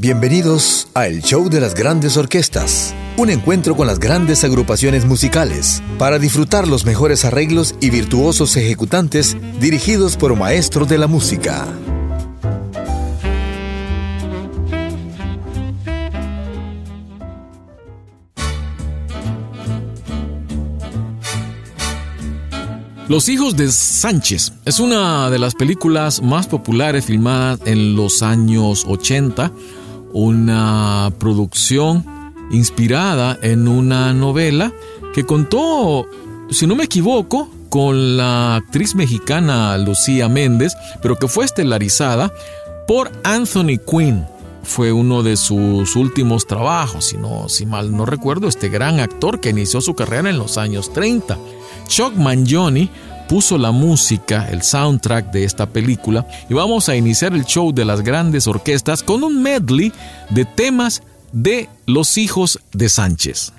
Bienvenidos a El Show de las Grandes Orquestas, un encuentro con las grandes agrupaciones musicales para disfrutar los mejores arreglos y virtuosos ejecutantes dirigidos por maestros de la música. Los hijos de Sánchez es una de las películas más populares filmadas en los años 80 una producción inspirada en una novela que contó, si no me equivoco, con la actriz mexicana Lucía Méndez, pero que fue estelarizada por Anthony Quinn. Fue uno de sus últimos trabajos, si, no, si mal no recuerdo, este gran actor que inició su carrera en los años 30. Chuck Mangione puso la música, el soundtrack de esta película y vamos a iniciar el show de las grandes orquestas con un medley de temas de los hijos de Sánchez.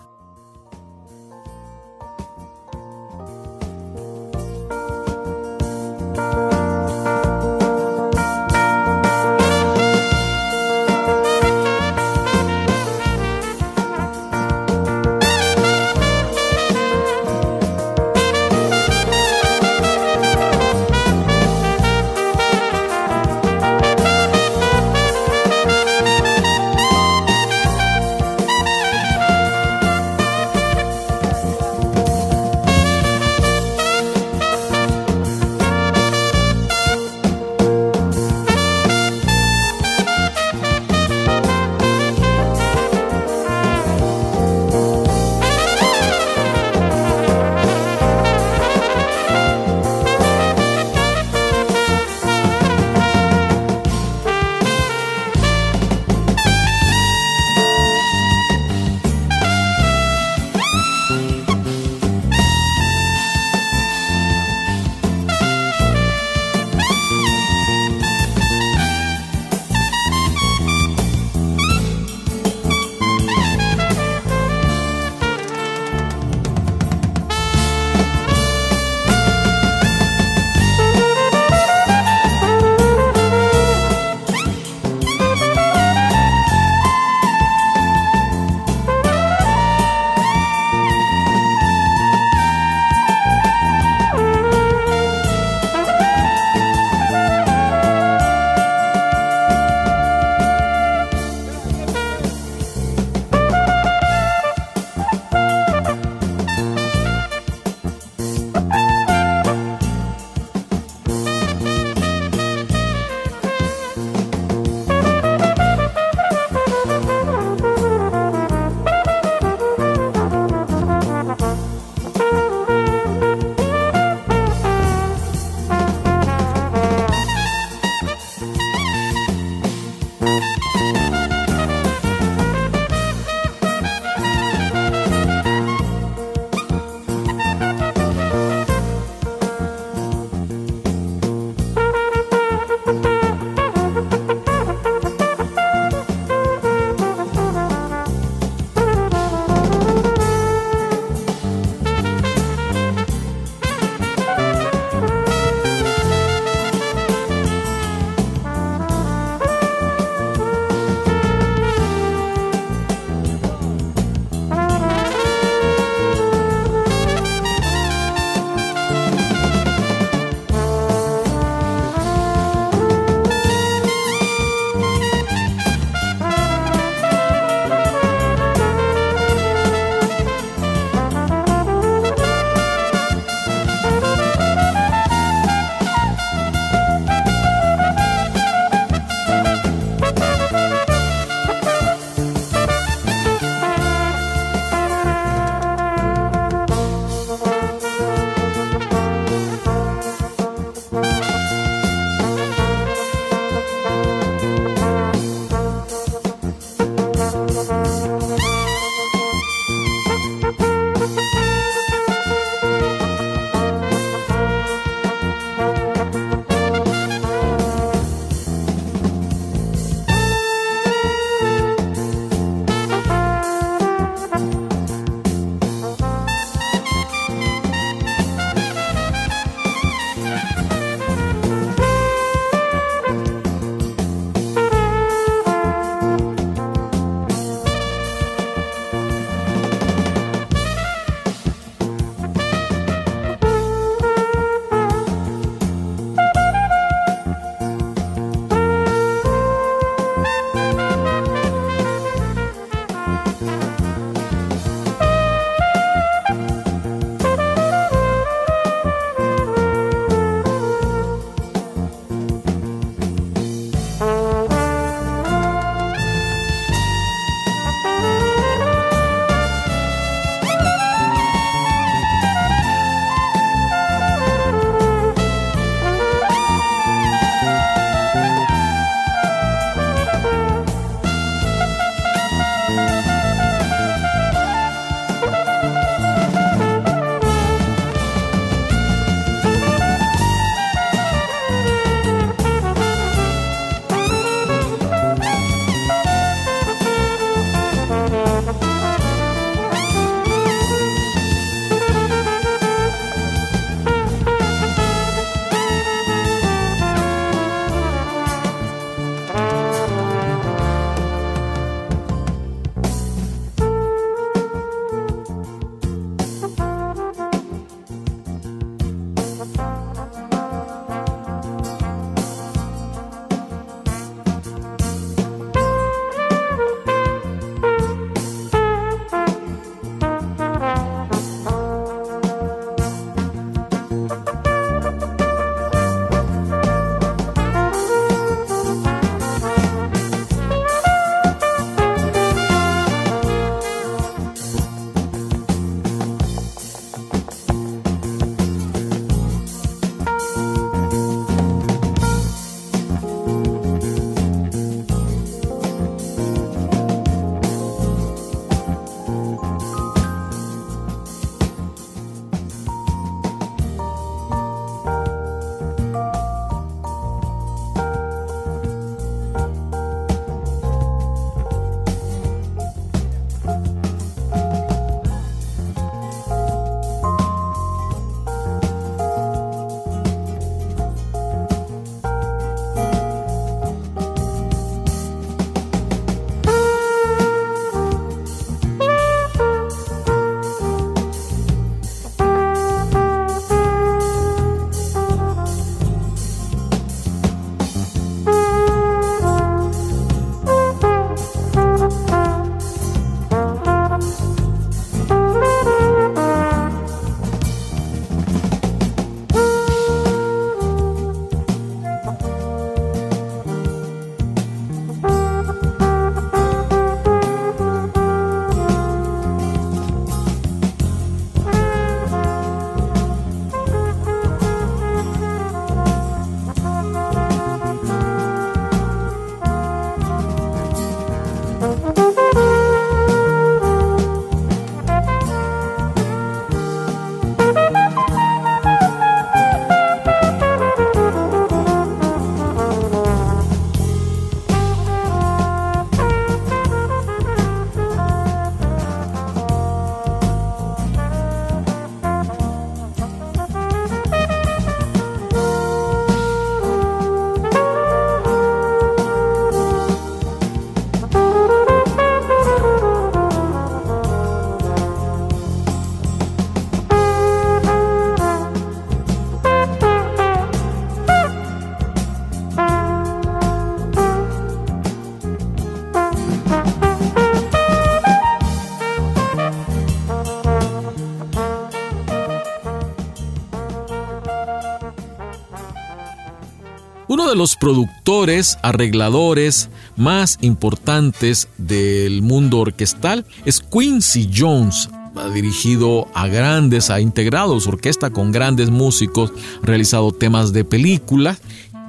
De los productores, arregladores más importantes del mundo orquestal es Quincy Jones. Ha dirigido a grandes, ha integrado su orquesta con grandes músicos, ha realizado temas de películas.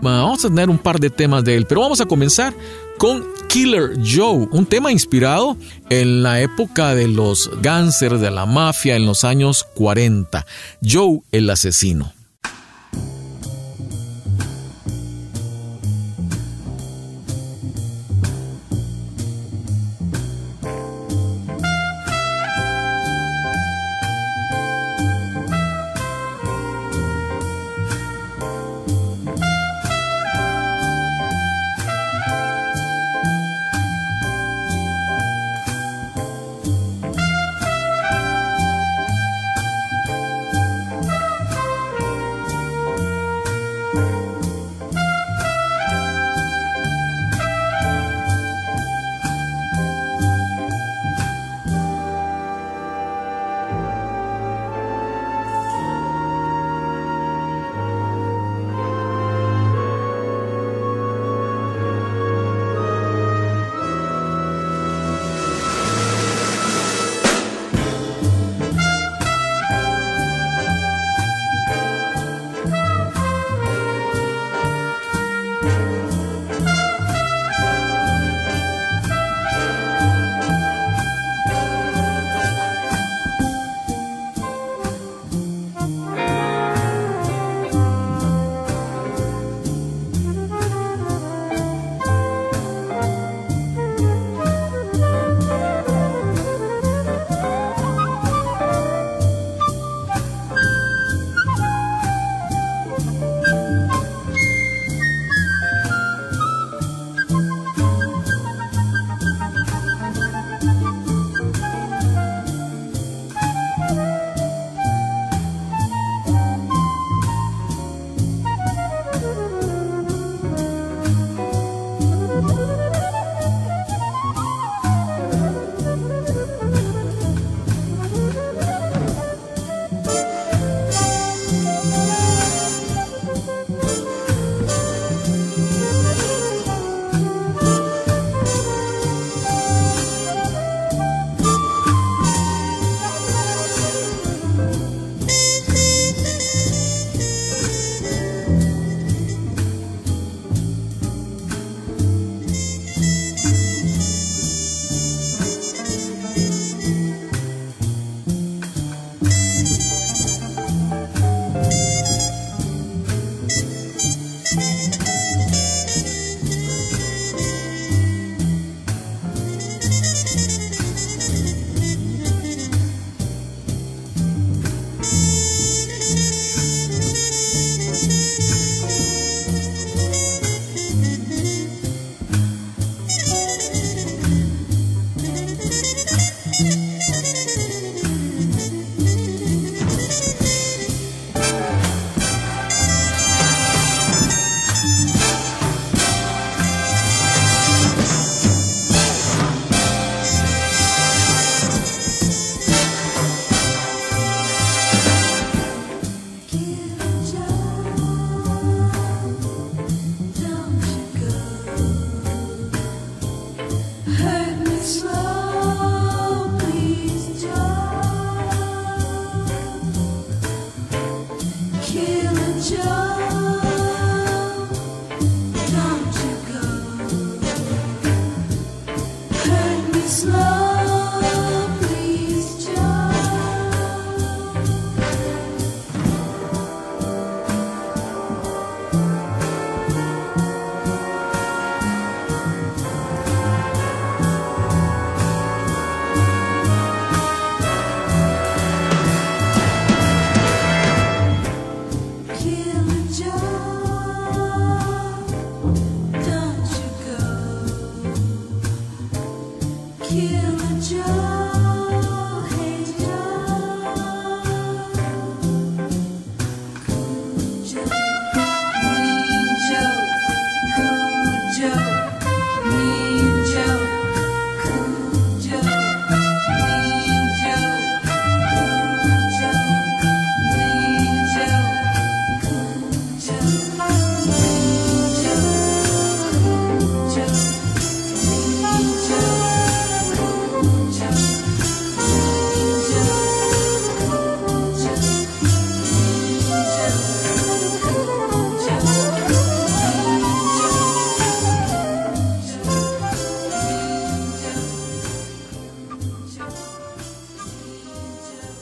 Vamos a tener un par de temas de él, pero vamos a comenzar con Killer Joe, un tema inspirado en la época de los gánster de la mafia en los años 40. Joe el asesino.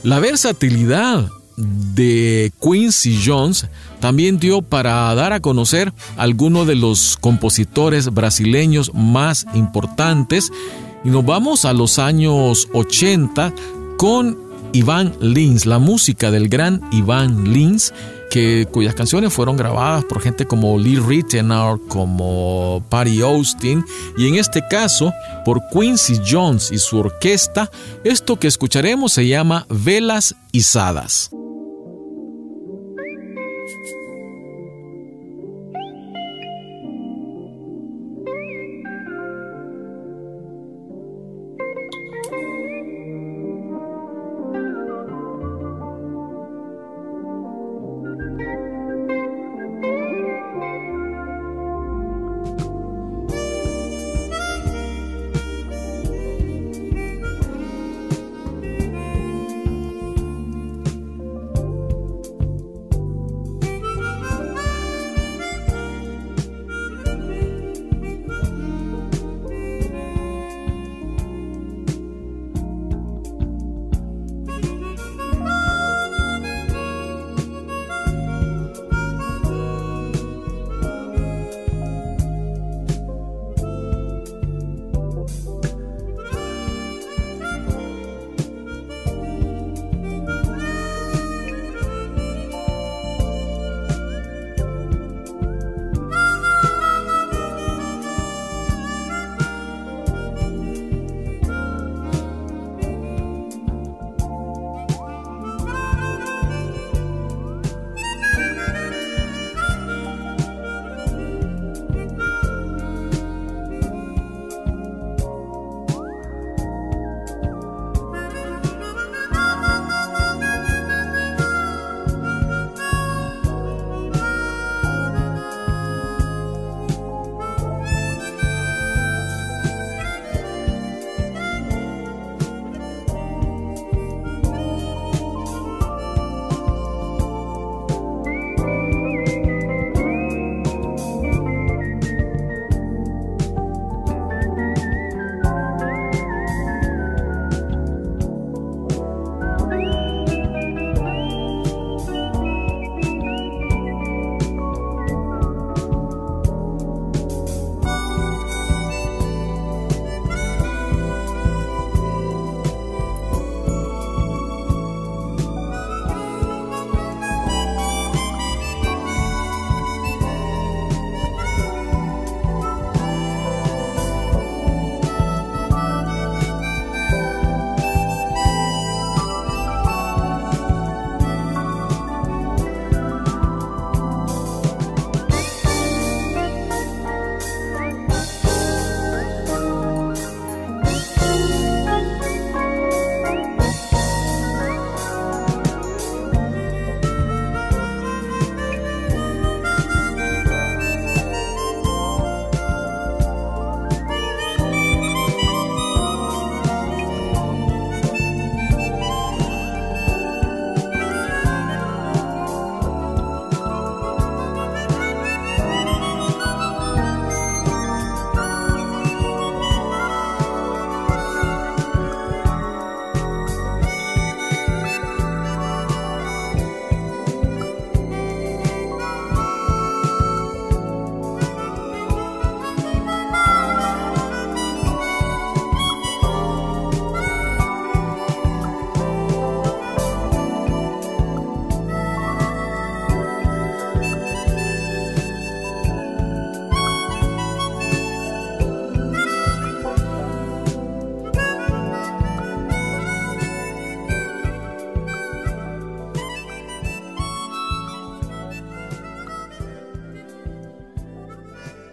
La versatilidad de Quincy Jones también dio para dar a conocer algunos de los compositores brasileños más importantes. Y nos vamos a los años 80 con Iván Lins, la música del gran Iván Lins, que, cuyas canciones fueron grabadas por gente como Lee Ritenour, como Patty Austin, y en este caso por Quincy Jones y su orquesta. Esto que escucharemos se llama Velas Izadas.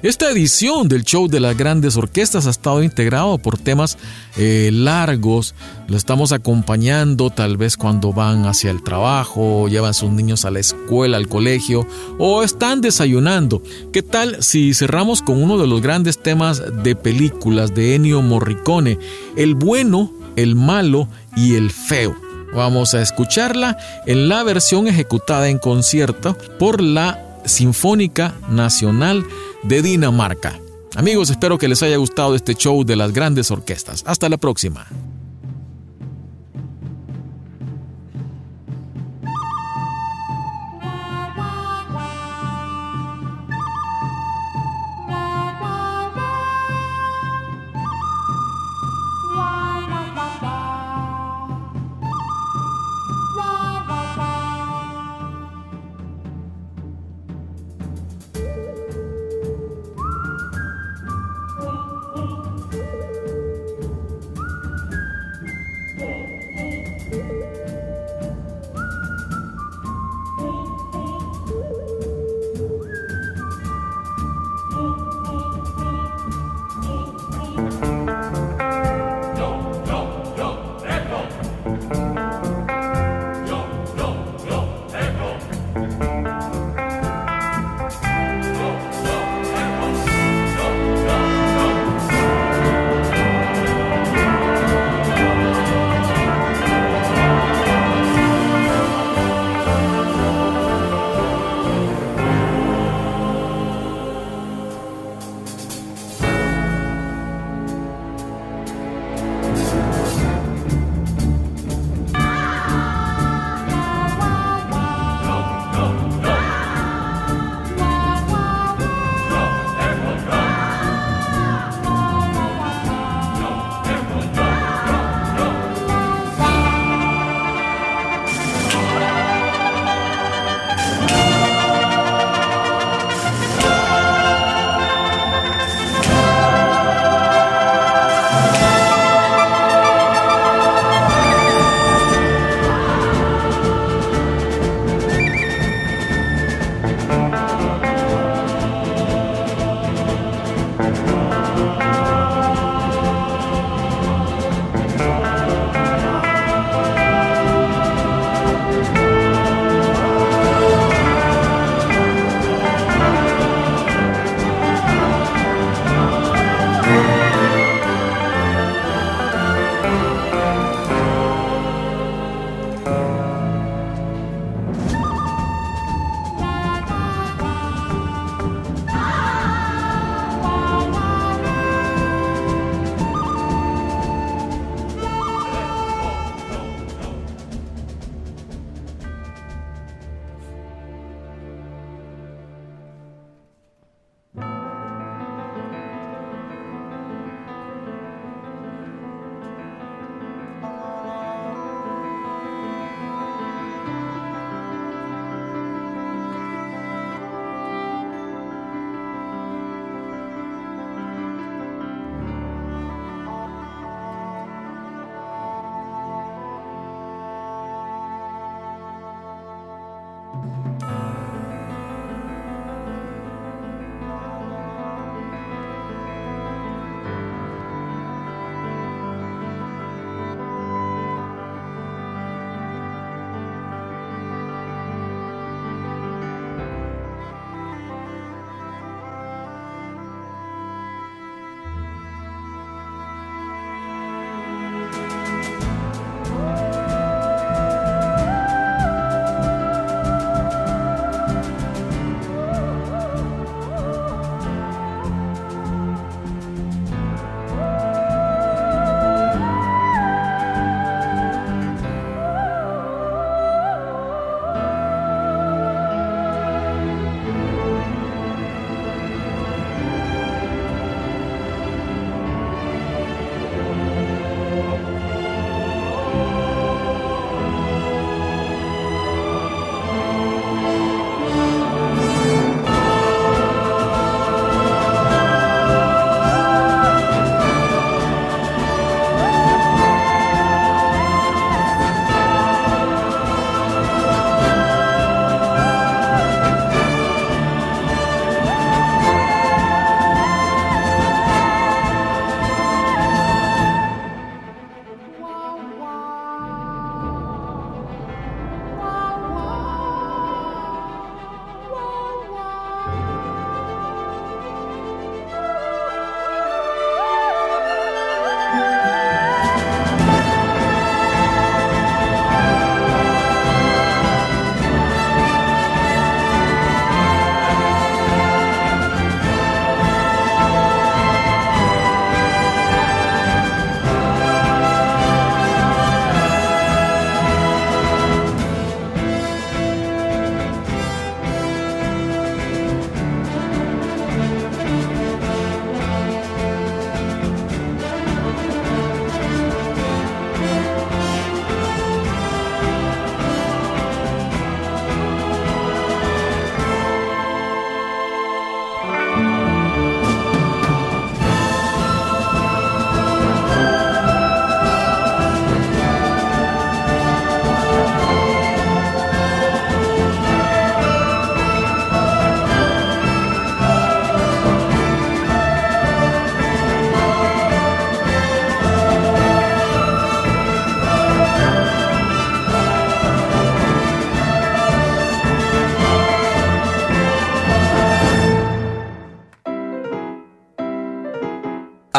Esta edición del show de las grandes orquestas ha estado integrado por temas eh, largos. Lo estamos acompañando tal vez cuando van hacia el trabajo, llevan sus niños a la escuela, al colegio o están desayunando. ¿Qué tal si cerramos con uno de los grandes temas de películas de Ennio Morricone? El bueno, el malo y el feo. Vamos a escucharla en la versión ejecutada en concierto por la Sinfónica Nacional de Dinamarca. Amigos, espero que les haya gustado este show de las grandes orquestas. Hasta la próxima.